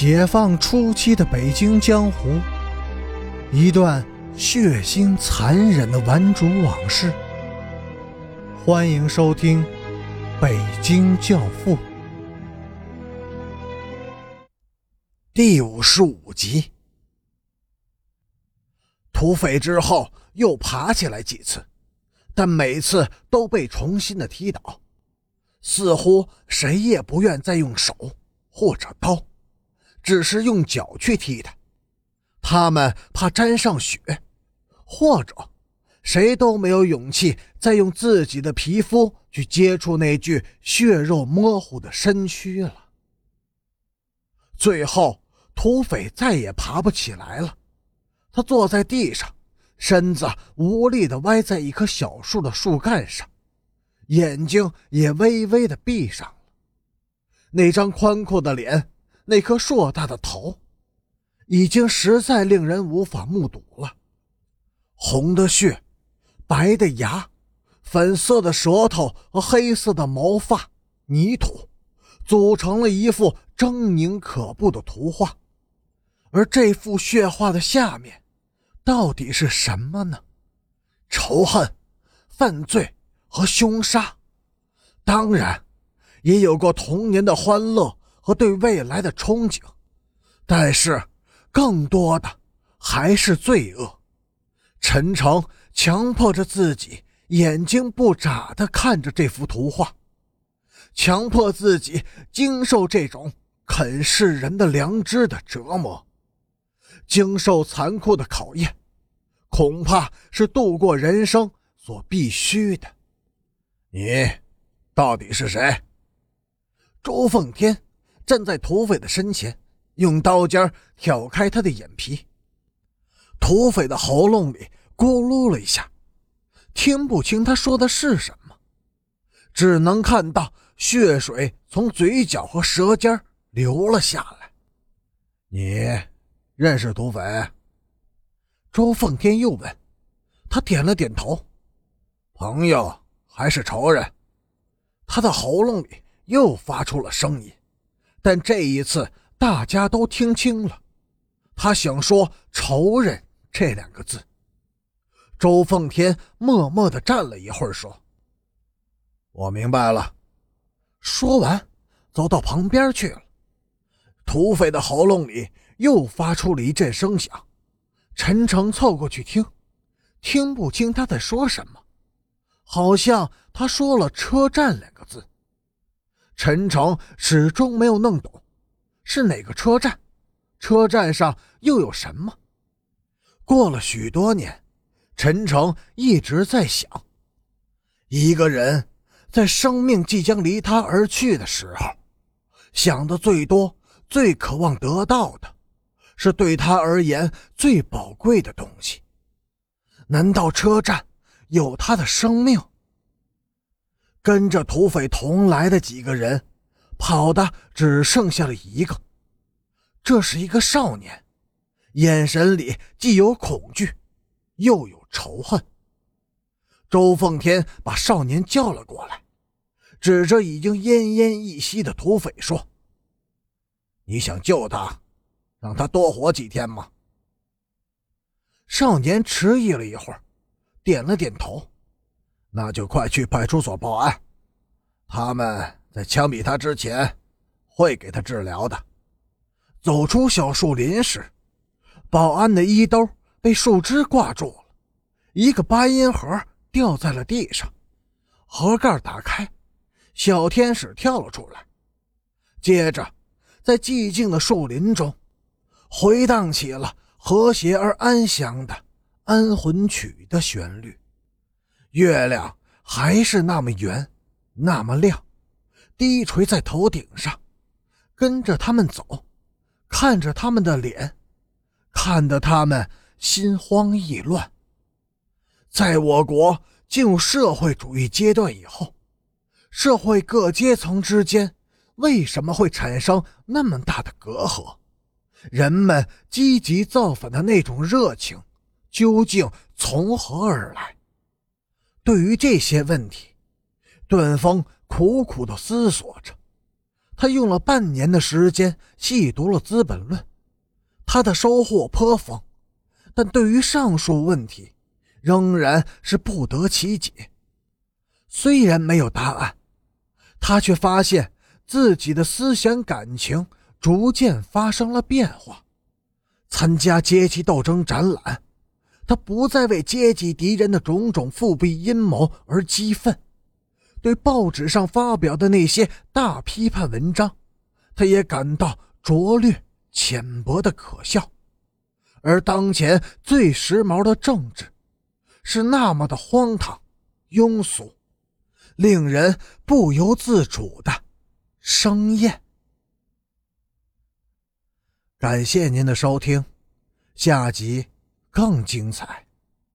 解放初期的北京江湖，一段血腥残忍的顽主往事。欢迎收听《北京教父》第五十五集。土匪之后又爬起来几次，但每次都被重新的踢倒，似乎谁也不愿再用手或者刀。只是用脚去踢他，他们怕沾上血，或者谁都没有勇气再用自己的皮肤去接触那具血肉模糊的身躯了。最后，土匪再也爬不起来了，他坐在地上，身子无力地歪在一棵小树的树干上，眼睛也微微地闭上了，那张宽阔的脸。那颗硕大的头，已经实在令人无法目睹了。红的血，白的牙，粉色的舌头和黑色的毛发，泥土，组成了一幅狰狞可怖的图画。而这幅血画的下面，到底是什么呢？仇恨、犯罪和凶杀，当然，也有过童年的欢乐。和对未来的憧憬，但是更多的还是罪恶。陈诚强迫着自己眼睛不眨地看着这幅图画，强迫自己经受这种啃噬人的良知的折磨，经受残酷的考验，恐怕是度过人生所必须的。你到底是谁？周奉天。站在土匪的身前，用刀尖挑开他的眼皮。土匪的喉咙里咕噜了一下，听不清他说的是什么，只能看到血水从嘴角和舌尖流了下来。你认识土匪？周奉天又问。他点了点头。朋友还是仇人？他的喉咙里又发出了声音。但这一次，大家都听清了，他想说“仇人”这两个字。周奉天默默地站了一会儿，说：“我明白了。”说完，走到旁边去了。土匪的喉咙里又发出了一阵声响，陈诚凑过去听，听不清他在说什么，好像他说了“车站”两个。陈诚始终没有弄懂，是哪个车站？车站上又有什么？过了许多年，陈诚一直在想：一个人在生命即将离他而去的时候，想的最多、最渴望得到的，是对他而言最宝贵的东西。难道车站有他的生命？跟着土匪同来的几个人，跑的只剩下了一个。这是一个少年，眼神里既有恐惧，又有仇恨。周奉天把少年叫了过来，指着已经奄奄一息的土匪说：“你想救他，让他多活几天吗？”少年迟疑了一会儿，点了点头。那就快去派出所报案，他们在枪毙他之前会给他治疗的。走出小树林时，保安的衣兜被树枝挂住了，一个八音盒掉在了地上，盒盖打开，小天使跳了出来，接着在寂静的树林中回荡起了和谐而安详的安魂曲的旋律。月亮还是那么圆，那么亮，低垂在头顶上。跟着他们走，看着他们的脸，看得他们心慌意乱。在我国进入社会主义阶段以后，社会各阶层之间为什么会产生那么大的隔阂？人们积极造反的那种热情，究竟从何而来？对于这些问题，段峰苦苦地思索着。他用了半年的时间细读了《资本论》，他的收获颇丰，但对于上述问题，仍然是不得其解。虽然没有答案，他却发现自己的思想感情逐渐发生了变化。参加阶级斗争展览，他不再为阶级敌人的种种复辟阴谋而激愤；对报纸上发表的那些大批判文章，他也感到拙劣、浅薄的可笑。而当前最时髦的政治，是那么的荒唐、庸俗。令人不由自主的生厌。感谢您的收听，下集更精彩。